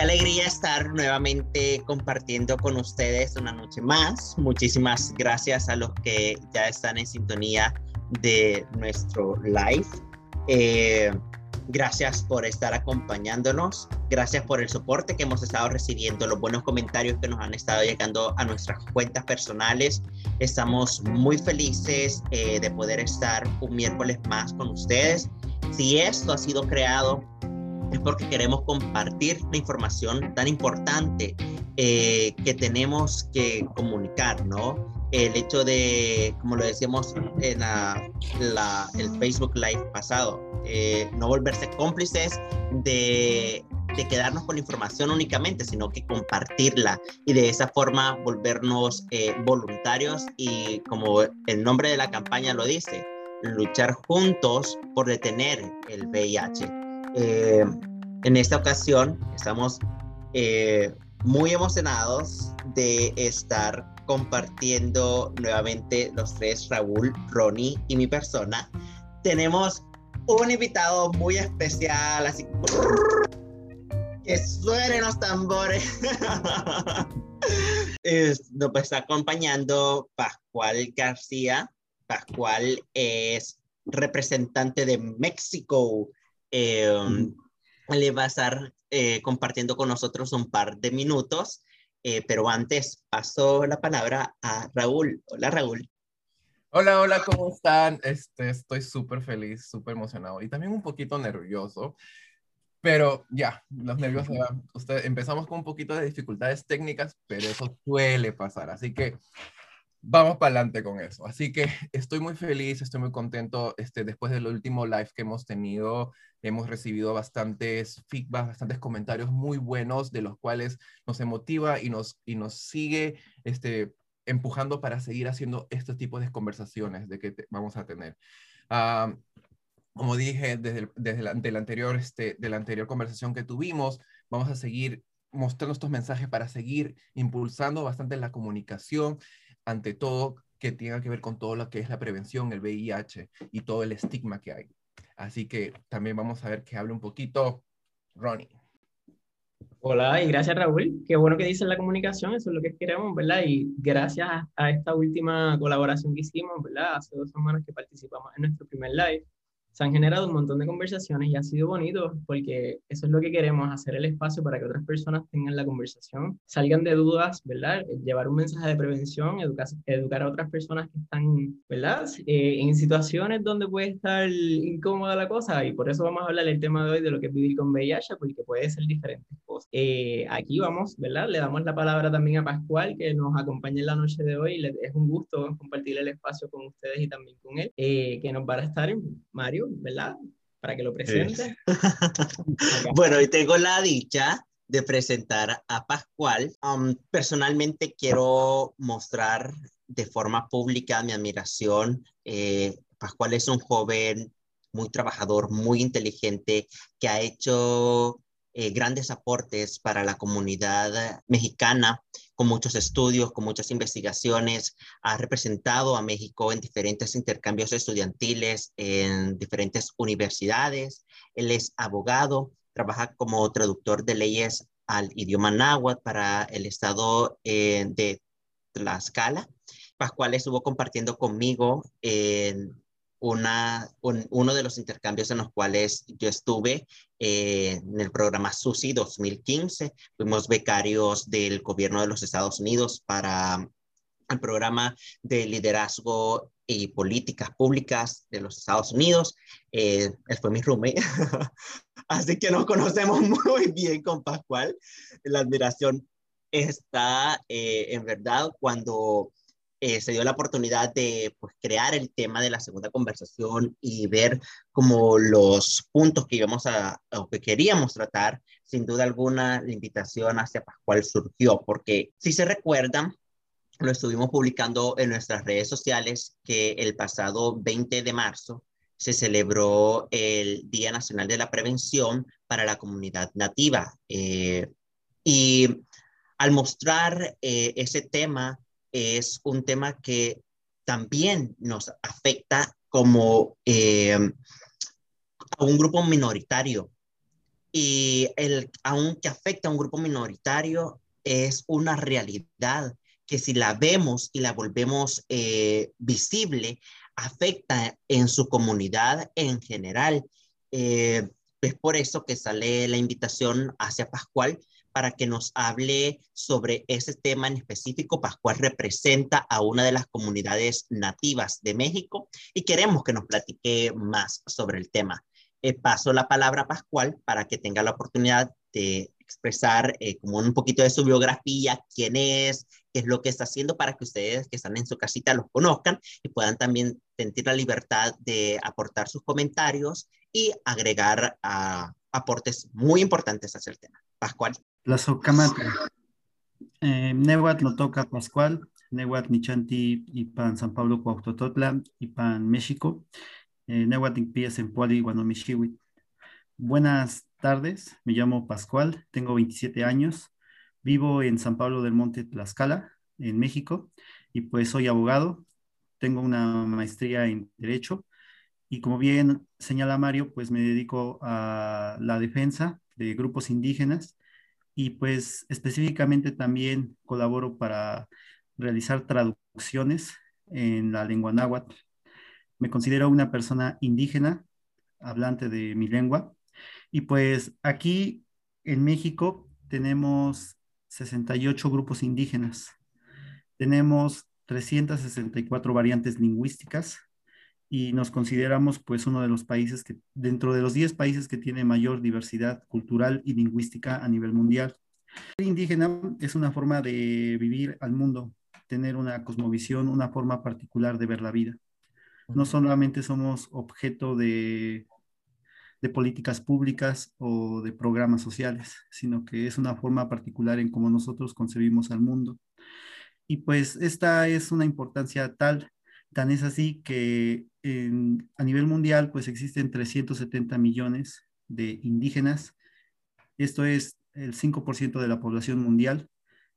Qué alegría estar nuevamente compartiendo con ustedes una noche más. Muchísimas gracias a los que ya están en sintonía de nuestro live. Eh, gracias por estar acompañándonos. Gracias por el soporte que hemos estado recibiendo, los buenos comentarios que nos han estado llegando a nuestras cuentas personales. Estamos muy felices eh, de poder estar un miércoles más con ustedes. Si esto ha sido creado es porque queremos compartir la información tan importante eh, que tenemos que comunicar, ¿no? El hecho de, como lo decíamos en la, el Facebook Live pasado, eh, no volverse cómplices de, de quedarnos con la información únicamente, sino que compartirla y de esa forma volvernos eh, voluntarios y como el nombre de la campaña lo dice, luchar juntos por detener el VIH. Eh, en esta ocasión estamos eh, muy emocionados de estar compartiendo nuevamente los tres, Raúl, Ronnie y mi persona. Tenemos un invitado muy especial, así que suenen los tambores. nos está acompañando Pascual García. Pascual es representante de México. Eh, le va a estar eh, compartiendo con nosotros un par de minutos, eh, pero antes paso la palabra a Raúl. Hola Raúl. Hola, hola, ¿cómo están? Este, estoy súper feliz, súper emocionado y también un poquito nervioso, pero ya, los nervios se van. Usted, empezamos con un poquito de dificultades técnicas, pero eso suele pasar, así que vamos para adelante con eso. Así que estoy muy feliz, estoy muy contento. Este, después del último live que hemos tenido, hemos recibido bastantes feedback, bastantes comentarios muy buenos, de los cuales nos emotiva y nos, y nos sigue este, empujando para seguir haciendo este tipo de conversaciones de que vamos a tener. Ah, como dije desde, desde la, de la anterior, este, de la anterior conversación que tuvimos, vamos a seguir mostrando estos mensajes para seguir impulsando bastante la comunicación ante todo que tenga que ver con todo lo que es la prevención, el VIH y todo el estigma que hay. Así que también vamos a ver que hable un poquito Ronnie. Hola y gracias Raúl. Qué bueno que dices la comunicación, eso es lo que queremos, ¿verdad? Y gracias a esta última colaboración que hicimos, ¿verdad? Hace dos semanas que participamos en nuestro primer live, se han generado un montón de conversaciones y ha sido bonito porque eso es lo que queremos, hacer el espacio para que otras personas tengan la conversación, salgan de dudas, ¿verdad? Llevar un mensaje de prevención, educar, educar a otras personas que están, ¿verdad? Eh, en situaciones donde puede estar incómoda la cosa y por eso vamos a hablar el tema de hoy de lo que es vivir con VIH porque puede ser diferentes cosas. Eh, aquí vamos, ¿verdad? Le damos la palabra también a Pascual que nos acompaña en la noche de hoy. es un gusto compartir el espacio con ustedes y también con él, eh, que nos va a estar Mario ¿verdad? Para que lo presente. bueno, y tengo la dicha de presentar a Pascual. Um, personalmente quiero mostrar de forma pública mi admiración. Eh, Pascual es un joven muy trabajador, muy inteligente, que ha hecho eh, grandes aportes para la comunidad mexicana, con muchos estudios, con muchas investigaciones. Ha representado a México en diferentes intercambios estudiantiles, en diferentes universidades. Él es abogado, trabaja como traductor de leyes al idioma náhuatl para el estado eh, de Tlaxcala. Pascual estuvo compartiendo conmigo en una, uno de los intercambios en los cuales yo estuve eh, en el programa SUSI 2015. Fuimos becarios del gobierno de los Estados Unidos para el programa de liderazgo y políticas públicas de los Estados Unidos. Eh, él fue mi roommate, así que nos conocemos muy bien con Pascual. La admiración está eh, en verdad cuando eh, se dio la oportunidad de pues, crear el tema de la segunda conversación y ver como los puntos que íbamos a, o que queríamos tratar, sin duda alguna, la invitación hacia Pascual surgió, porque si se recuerdan, lo estuvimos publicando en nuestras redes sociales que el pasado 20 de marzo se celebró el Día Nacional de la Prevención para la Comunidad Nativa. Eh, y al mostrar eh, ese tema, es un tema que también nos afecta como eh, a un grupo minoritario y el, aunque afecta a un grupo minoritario, es una realidad que si la vemos y la volvemos eh, visible, afecta en su comunidad en general. Eh, es por eso que sale la invitación hacia Pascual para que nos hable sobre ese tema en específico. Pascual representa a una de las comunidades nativas de México y queremos que nos platique más sobre el tema. Eh, paso la palabra a Pascual para que tenga la oportunidad de expresar eh, como un poquito de su biografía, quién es, qué es lo que está haciendo para que ustedes que están en su casita los conozcan y puedan también sentir la libertad de aportar sus comentarios y agregar uh, aportes muy importantes hacia el tema. Pascual. La socamate. Eh, Nehuat lo toca Pascual, Nehuat Nichanti y pan San Pablo Cuauhtototla y pan México, eh, Nehuat Impies en Puali, Guanomichiwi. Buenas tardes, me llamo Pascual, tengo 27 años, vivo en San Pablo del Monte, Tlaxcala, en México, y pues soy abogado, tengo una maestría en Derecho, y como bien señala Mario, pues me dedico a la defensa de grupos indígenas y pues específicamente también colaboro para realizar traducciones en la lengua náhuatl. Me considero una persona indígena, hablante de mi lengua, y pues aquí en México tenemos 68 grupos indígenas, tenemos 364 variantes lingüísticas y nos consideramos pues uno de los países que, dentro de los 10 países que tiene mayor diversidad cultural y lingüística a nivel mundial. El indígena es una forma de vivir al mundo, tener una cosmovisión, una forma particular de ver la vida. No solamente somos objeto de de políticas públicas o de programas sociales, sino que es una forma particular en cómo nosotros concebimos al mundo. Y pues esta es una importancia tal, tan es así que a nivel mundial pues existen 370 millones de indígenas. Esto es el 5% de la población mundial.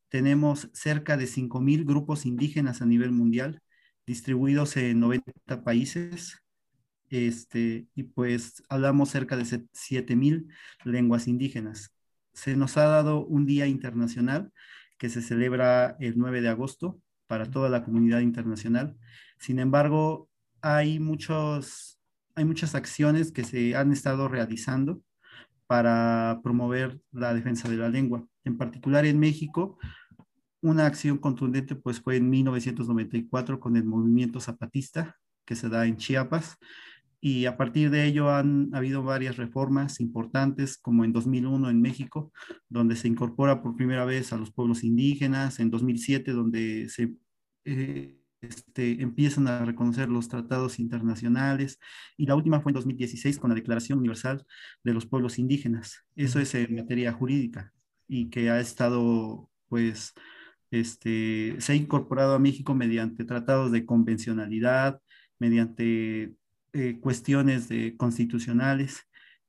Tenemos cerca de 5.000 grupos indígenas a nivel mundial, distribuidos en 90 países, este, y pues hablamos cerca de 7.000 lenguas indígenas. Se nos ha dado un día internacional que se celebra el 9 de agosto para toda la comunidad internacional. Sin embargo, hay, muchos, hay muchas acciones que se han estado realizando para promover la defensa de la lengua. En particular en México, una acción contundente pues fue en 1994 con el movimiento zapatista que se da en Chiapas, y a partir de ello han habido varias reformas importantes, como en 2001 en México, donde se incorpora por primera vez a los pueblos indígenas, en 2007 donde se eh, este, empiezan a reconocer los tratados internacionales y la última fue en 2016 con la Declaración Universal de los Pueblos Indígenas. Eso es en materia jurídica y que ha estado, pues, este, se ha incorporado a México mediante tratados de convencionalidad, mediante eh, cuestiones de constitucionales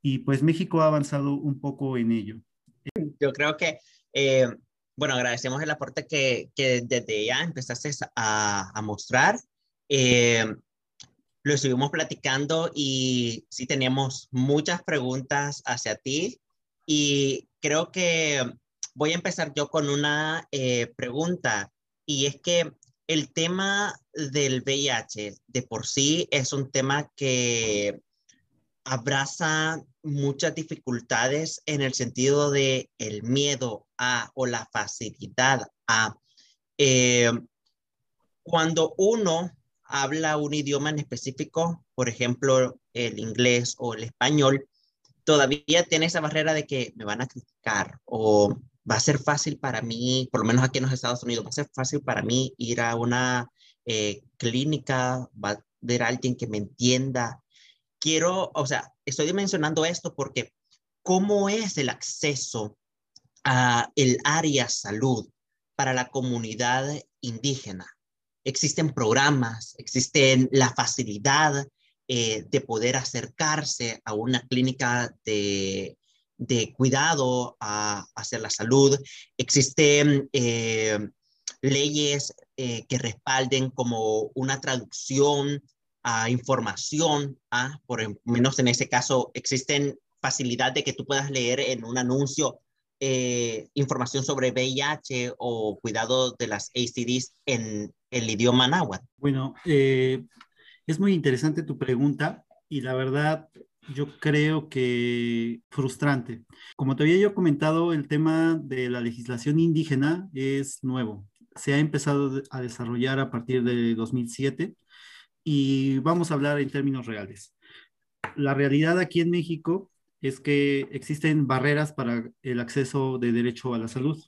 y pues México ha avanzado un poco en ello. Yo creo que, eh, bueno, agradecemos el aporte que, que desde ya empezaste a, a mostrar. Eh, lo estuvimos platicando y sí teníamos muchas preguntas hacia ti y creo que voy a empezar yo con una pregunta y es que el tema del VIH de por sí es un tema que abraza muchas dificultades en el sentido de el miedo a o la facilidad a. Eh, cuando uno habla un idioma en específico, por ejemplo, el inglés o el español, todavía tiene esa barrera de que me van a criticar o va a ser fácil para mí, por lo menos aquí en los Estados Unidos, va a ser fácil para mí ir a una eh, clínica, va a ver a alguien que me entienda. Quiero, o sea, estoy mencionando esto porque ¿cómo es el acceso a el área salud para la comunidad indígena? Existen programas, existen la facilidad eh, de poder acercarse a una clínica de de cuidado hacia la salud. Existen eh, leyes eh, que respalden como una traducción a información, por lo menos en ese caso existen facilidad de que tú puedas leer en un anuncio eh, información sobre VIH o cuidado de las ACDs en el idioma náhuatl? Bueno, eh, es muy interesante tu pregunta y la verdad yo creo que frustrante. Como te había yo comentado, el tema de la legislación indígena es nuevo. Se ha empezado a desarrollar a partir de 2007 y vamos a hablar en términos reales. La realidad aquí en México es que existen barreras para el acceso de derecho a la salud.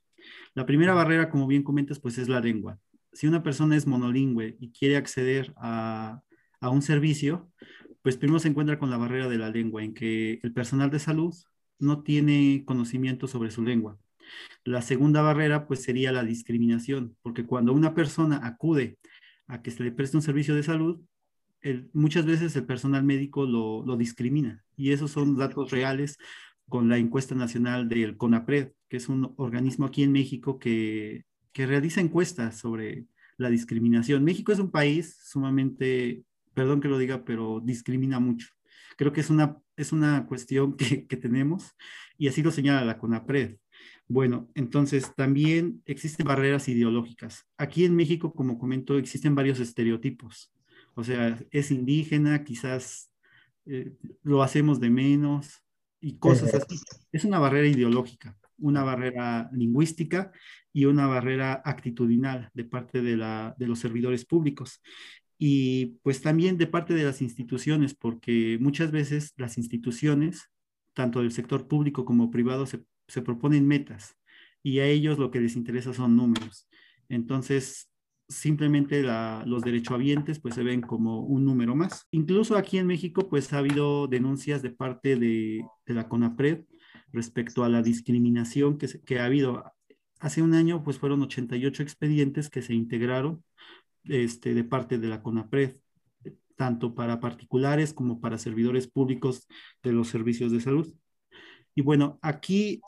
La primera barrera, como bien comentas, pues es la lengua. Si una persona es monolingüe y quiere acceder a, a un servicio, pues primero se encuentra con la barrera de la lengua, en que el personal de salud no tiene conocimiento sobre su lengua. La segunda barrera, pues sería la discriminación, porque cuando una persona acude a que se le preste un servicio de salud, muchas veces el personal médico lo, lo, discrimina. Y esos son datos reales con la encuesta nacional del CONAPRED, que es un organismo aquí en México que, que realiza encuestas sobre la discriminación. México es un país sumamente, perdón que lo diga, pero discrimina mucho. Creo que es una, es una cuestión que, que tenemos y así lo señala la CONAPRED. Bueno, entonces también existen barreras ideológicas. Aquí en México, como comento, existen varios estereotipos. O sea, es indígena, quizás eh, lo hacemos de menos y cosas así. Es una barrera ideológica, una barrera lingüística y una barrera actitudinal de parte de, la, de los servidores públicos. Y pues también de parte de las instituciones, porque muchas veces las instituciones, tanto del sector público como privado, se, se proponen metas y a ellos lo que les interesa son números. Entonces, simplemente los derechohabientes pues se ven como un número más. Incluso aquí en México pues ha habido denuncias de parte de, la CONAPRED respecto a la discriminación que, que, ha habido. Hace un año pues fueron 88 expedientes que se integraron este, de parte de la CONAPRED, tanto para particulares como para servidores públicos de los servicios de salud. Y bueno, aquí,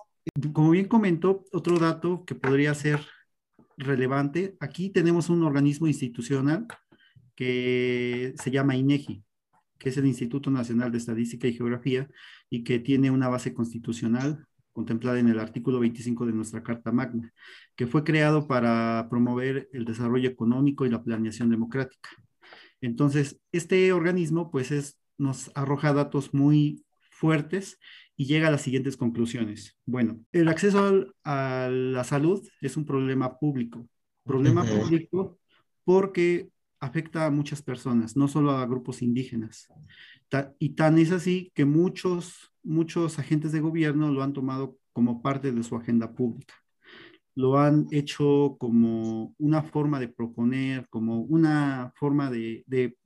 como bien comentó, otro dato que podría ser relevante. Aquí tenemos un organismo institucional que se llama INEGI, que es el Instituto Nacional de Estadística y Geografía y que tiene una base constitucional contemplada en el artículo 25 de nuestra Carta Magna, que fue creado para promover el desarrollo económico y la planeación democrática. Entonces, este organismo pues es, nos arroja datos muy fuertes y llega a las siguientes conclusiones. Bueno, el acceso a la salud es un problema público. Problema público porque afecta a muchas personas, no solo a grupos indígenas. y tan es así que muchos, muchos agentes de gobierno lo han tomado como parte de su agenda pública. Lo han hecho como una forma de proponer, como una forma de, de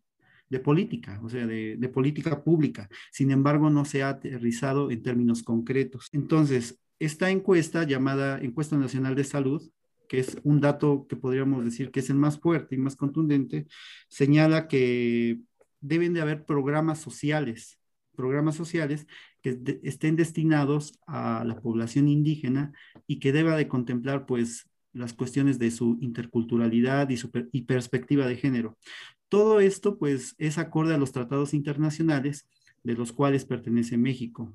de política, o sea, de, política pública. Sin embargo, no se ha aterrizado en términos concretos. Entonces, esta encuesta llamada Encuesta Nacional de Salud, que es un dato que podríamos decir que es el más fuerte y más contundente, señala que deben de haber programas sociales, programas sociales que estén destinados a la población indígena y que deba de contemplar pues las cuestiones de su interculturalidad y, su y perspectiva de género. Todo esto, pues, es acorde a los tratados internacionales de los cuales pertenece México,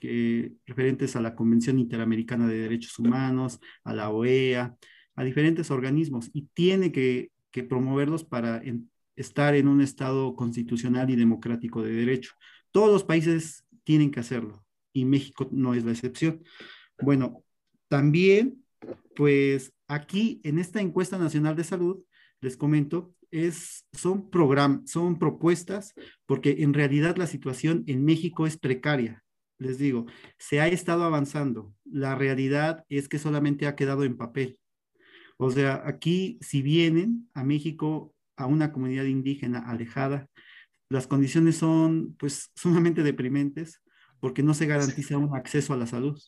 que, referentes a la Convención Interamericana de Derechos Humanos, a la OEA, a diferentes organismos, y tiene que, que promoverlos para estar en un Estado constitucional y democrático de derecho. Todos los países tienen que hacerlo, y México no es la excepción. Bueno, también, pues aquí en esta encuesta nacional de salud, les comento, es, son, program, son propuestas porque en realidad la situación en México es precaria. Les digo, se ha estado avanzando. La realidad es que solamente ha quedado en papel. O sea, aquí si vienen a México, a una comunidad indígena alejada, las condiciones son pues sumamente deprimentes porque no se garantiza un acceso a la salud.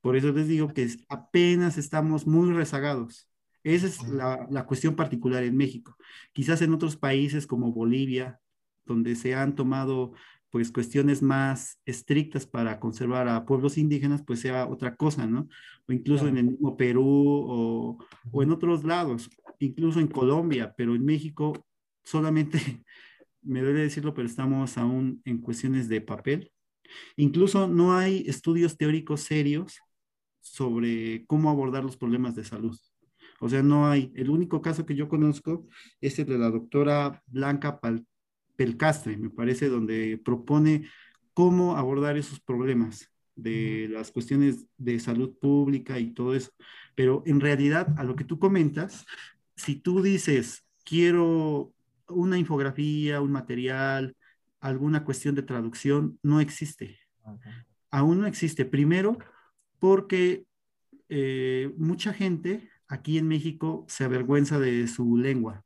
Por eso les digo que apenas estamos muy rezagados. Esa es la, cuestión particular en México. Quizás en otros países como Bolivia, donde se han tomado pues cuestiones más estrictas para conservar a pueblos indígenas, pues sea otra cosa, ¿no? O incluso en el mismo Perú o, o, en otros lados, incluso en Colombia, pero en México solamente, me duele decirlo, pero estamos aún en cuestiones de papel Incluso no hay estudios teóricos serios sobre cómo abordar los problemas de salud. O sea, no hay. El único caso que yo conozco es el de la doctora Blanca Pelcastre, me parece, donde propone cómo abordar esos problemas de las cuestiones de salud pública y todo eso. Pero en realidad, a lo que tú comentas, si tú dices, quiero una infografía, un material, alguna cuestión de traducción, no existe. Aún no existe. Primero, porque eh, mucha gente aquí en México se avergüenza de su lengua,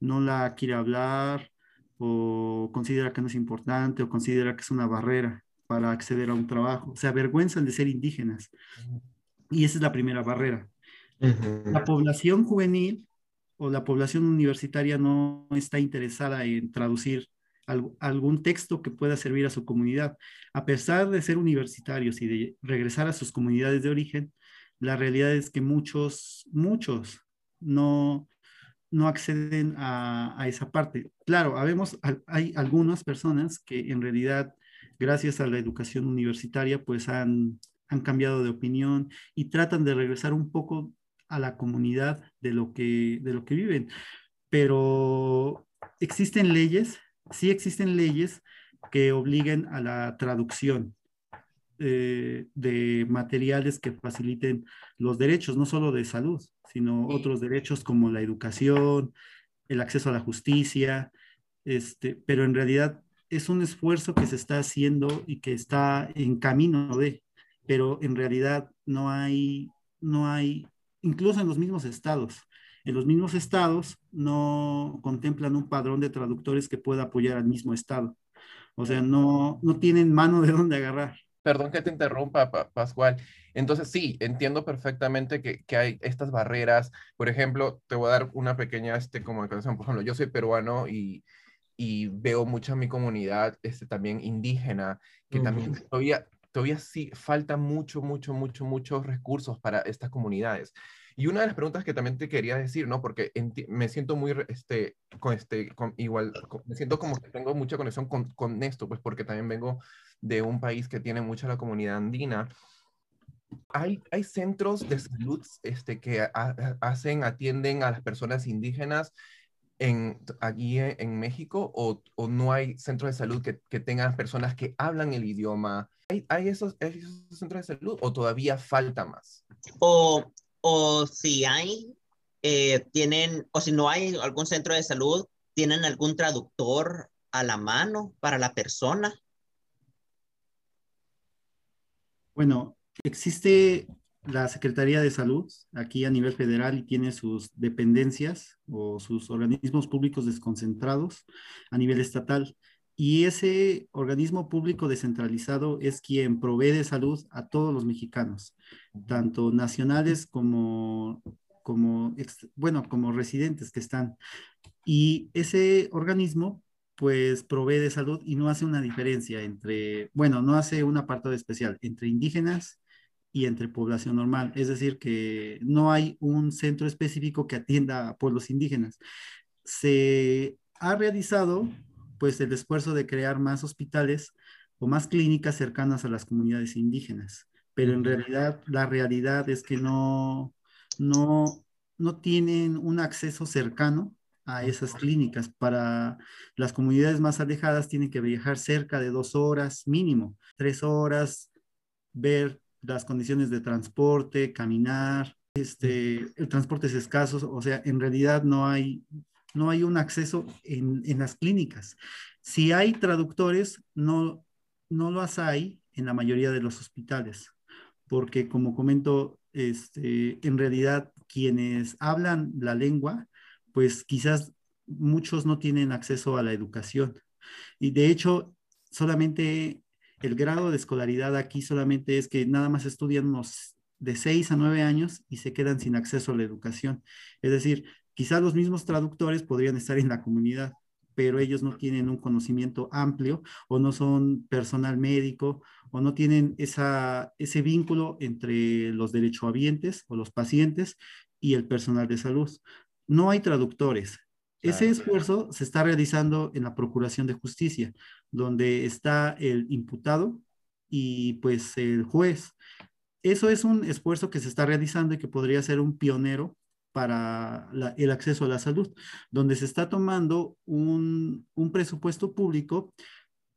no la quiere hablar o considera que no es importante o considera que es una barrera para acceder a un trabajo, se avergüenzan de ser indígenas. Y esa es la primera barrera. La población juvenil o la población universitaria no está interesada en traducir algún texto que pueda servir a su comunidad. A pesar de ser universitarios y de regresar a sus comunidades de origen, la realidad es que muchos, muchos no, no acceden a, esa parte. Claro, hay algunas personas que en realidad, gracias a la educación universitaria, pues han, han cambiado de opinión y tratan de regresar un poco a la comunidad de lo que, de lo que viven. Pero existen leyes, sí existen leyes que obliguen a la traducción eh, de materiales que faciliten los derechos, no solo de salud, sino otros derechos como la educación, el acceso a la justicia, este, pero en realidad es un esfuerzo que se está haciendo y que está en camino de, pero en realidad no hay, no hay incluso en los mismos estados. En los mismos estados no contemplan un padrón de traductores que pueda apoyar al mismo estado. O sea, no, no tienen mano de dónde agarrar. Perdón que te interrumpa, Pascual. Entonces, sí, entiendo perfectamente que, que, hay estas barreras. Por ejemplo, te voy a dar una pequeña este, comunicación. Por ejemplo, yo soy peruano y, y veo mucho a mi comunidad este, también indígena, que también todavía todavía sí falta mucho, mucho, mucho, muchos recursos para estas comunidades. Y una de las preguntas que también te quería decir, ¿no? Porque me siento muy, este, con este, con, igual, me siento como que tengo mucha conexión con, con esto, pues porque también vengo de un país que tiene mucha la comunidad andina. Hay, hay centros de salud este, que hacen, atienden a las personas indígenas en, aquí en, México o, o, no hay centros de salud que, que tengan personas que hablan el idioma, ¿Hay, esos, centros de salud o todavía falta más? O, o si hay, eh, tienen, o si no hay algún centro de salud, ¿tienen algún traductor a la mano para la persona? Bueno, existe la Secretaría de Salud aquí a nivel federal y tiene sus dependencias o sus organismos públicos desconcentrados a nivel estatal y ese organismo público descentralizado es quien provee de salud a todos los mexicanos, tanto nacionales como, como, bueno, como residentes que están. Y ese organismo pues provee de salud y no hace una diferencia entre, bueno, no hace un apartado especial entre indígenas y entre población normal. Es decir, que no hay un centro específico que atienda a pueblos indígenas. Se ha realizado pues el esfuerzo de crear más hospitales o más clínicas cercanas a las comunidades indígenas. Pero en realidad, la realidad es que no, no, no tienen un acceso cercano a esas clínicas. Para las comunidades más alejadas tienen que viajar cerca de dos horas mínimo, tres horas, ver las condiciones de transporte, caminar, este, el transporte es escaso, o sea, en realidad no hay no hay un acceso en, las clínicas. Si hay traductores, no, no los hay en la mayoría de los hospitales, porque como comento, este, en realidad quienes hablan la lengua, pues quizás muchos no tienen acceso a la educación. Y de hecho, solamente el grado de escolaridad aquí solamente es que nada más estudian unos de 6 a 9 años y se quedan sin acceso a la educación. Es decir, Quizás los mismos traductores podrían estar en la comunidad, pero ellos no tienen un conocimiento amplio o no son personal médico o no tienen esa, ese vínculo entre los derechohabientes o los pacientes y el personal de salud. No hay traductores. Ese esfuerzo se está realizando en la Procuración de Justicia, donde está el imputado y pues el juez. Eso es un esfuerzo que se está realizando y que podría ser un pionero para el acceso a la salud, donde se está tomando un, un presupuesto público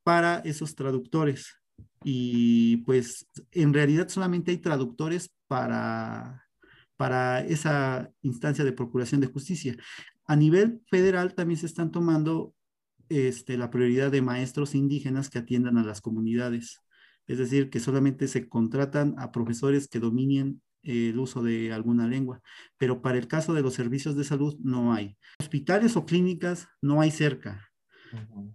para esos traductores. Y pues en realidad solamente hay traductores para, para esa instancia de procuración de justicia. A nivel federal también se están tomando este, la prioridad de maestros indígenas que atiendan a las comunidades. Es decir, que solamente se contratan a profesores que dominen el uso de alguna lengua, pero para el caso de los servicios de salud no hay. Hospitales o clínicas no hay cerca.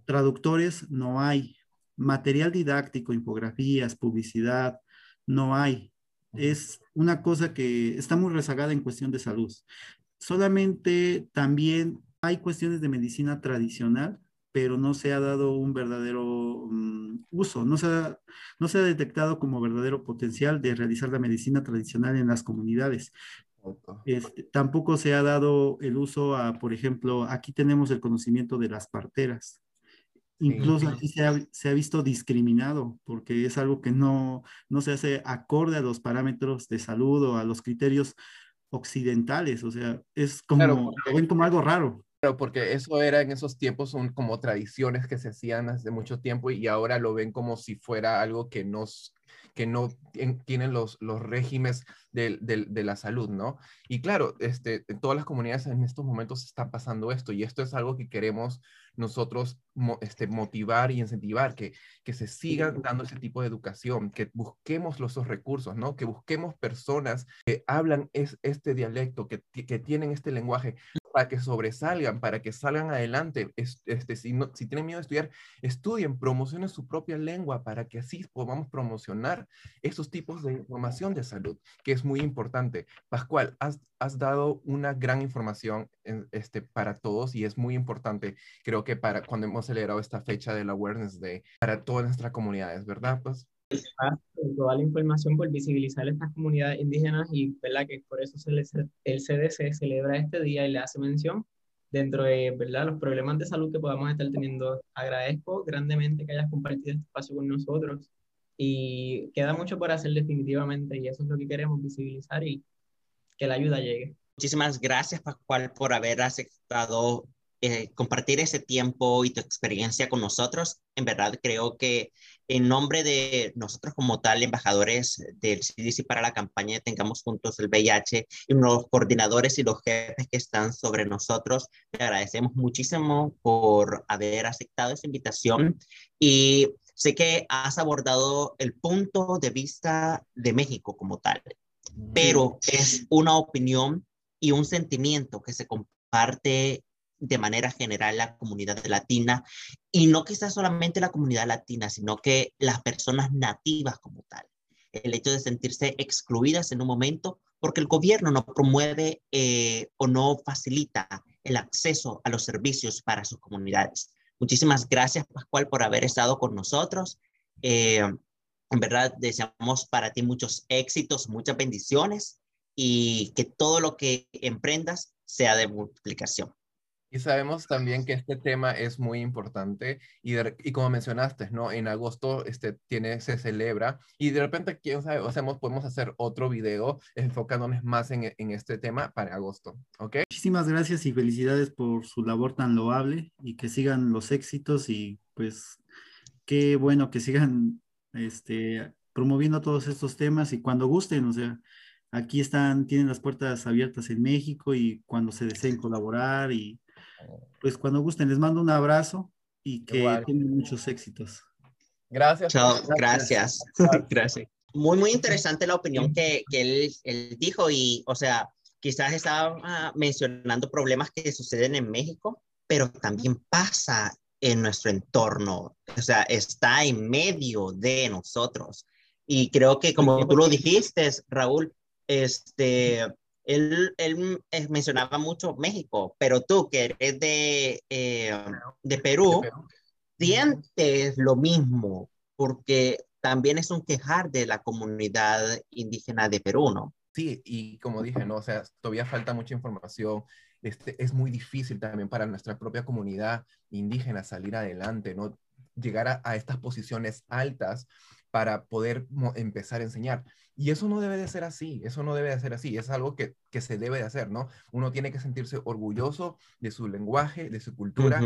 Traductores no hay. Material didáctico, infografías, publicidad, no hay. Es una cosa que está muy rezagada en cuestión de salud. Solamente también hay cuestiones de medicina tradicional pero no se ha dado un verdadero mm, uso, no se, ha, no se ha detectado como verdadero potencial de realizar la medicina tradicional en las comunidades. Este, tampoco se ha dado el uso a, por ejemplo, aquí tenemos el conocimiento de las parteras. Incluso aquí se ha, se ha, visto discriminado porque es algo que no, no se hace acorde a los parámetros de salud o a los criterios occidentales. O sea, es como, lo ven como algo raro porque eso era en esos tiempos son como tradiciones que se hacían hace mucho tiempo y ahora lo ven como si fuera algo que nos que no tienen los, los regímenes de, de, la salud, ¿no? Y claro, este, todas las comunidades en estos momentos está pasando esto y esto es algo que queremos nosotros este, motivar y incentivar, que, que se sigan dando ese tipo de educación, que busquemos los recursos, ¿no? Que busquemos personas que hablan es, este dialecto, que, que tienen este lenguaje para que sobresalgan, para que salgan adelante. Este, si, no, si tienen miedo de estudiar, estudien, promocionen su propia lengua para que así podamos promocionar esos tipos de información de salud, que es muy importante. Pascual, has, has dado una gran información este, para todos y es muy importante, creo que para cuando hemos celebrado esta fecha del Awareness Day, para todas nuestras comunidades, ¿verdad? Pues toda la información por visibilizar estas comunidades indígenas y ¿verdad? que por eso se el CDC celebra este día y le hace mención dentro de ¿verdad? los problemas de salud que podamos estar teniendo. Agradezco grandemente que hayas compartido este espacio con nosotros y queda mucho por hacer definitivamente y eso es lo que queremos visibilizar y que la ayuda llegue. Muchísimas gracias, Pascual, por haber aceptado eh, compartir ese tiempo y tu experiencia con nosotros. En verdad, creo que en nombre de nosotros como tal, embajadores del CDC para la campaña Tengamos Juntos el VIH y los coordinadores y los jefes que están sobre nosotros, te agradecemos muchísimo por haber aceptado esa invitación y sé que has abordado el punto de vista de México como tal, pero es una opinión y un sentimiento que se comparte de manera general la comunidad latina y no quizás solamente la comunidad latina, sino que las personas nativas como tal. El hecho de sentirse excluidas en un momento porque el gobierno no promueve eh, o no facilita el acceso a los servicios para sus comunidades. Muchísimas gracias, Pascual, por haber estado con nosotros. Eh, en verdad, deseamos para ti muchos éxitos, muchas bendiciones y que todo lo que emprendas sea de multiplicación. Y sabemos también que este tema es muy importante y, y, como mencionaste, ¿no? En agosto este, tiene, se celebra y de repente, quién sabe, hacemos, podemos hacer otro video enfocándonos más en, en, este tema para agosto, ¿ok? Muchísimas gracias y felicidades por su labor tan loable y que sigan los éxitos y pues qué bueno que sigan este, promoviendo todos estos temas y cuando gusten, o sea, aquí están, tienen las puertas abiertas en México y cuando se deseen colaborar y pues cuando gusten, les mando un abrazo y que tengan muchos éxitos. Gracias. Chao, gracias. Gracias. Muy, muy interesante la opinión que, que él, él, dijo y, o sea, quizás estaba mencionando problemas que suceden en México, pero también pasa en nuestro entorno, o sea, está en medio de nosotros. Y creo que como tú lo dijiste, Raúl, este, él, él eh, mencionaba mucho México, pero tú que eres de, eh, de, Perú, sientes lo mismo, porque también es un quejar de la comunidad indígena de Perú, ¿no? Sí, y como dije, ¿no? O sea, todavía falta mucha información. Este, es muy difícil también para nuestra propia comunidad indígena salir adelante, ¿no? Llegar a, a estas posiciones altas para poder empezar a enseñar. Y eso no debe de ser así, eso no debe de ser así, es algo que, que se debe de hacer, ¿no? Uno tiene que sentirse orgulloso de su lenguaje, de su cultura.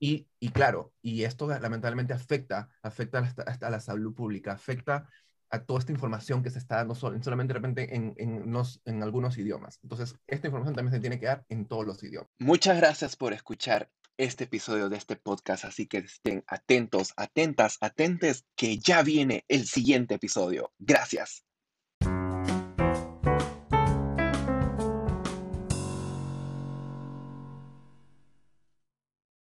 y, y, claro, y esto lamentablemente afecta, afecta hasta, a la salud pública, afecta a toda esta información que se está dando solamente de repente en, en, en algunos idiomas. Entonces, esta información también se tiene que dar en todos los idiomas. Muchas gracias por escuchar este episodio de este podcast, así que estén atentos, atentas, atentes, que ya viene el siguiente episodio. Gracias.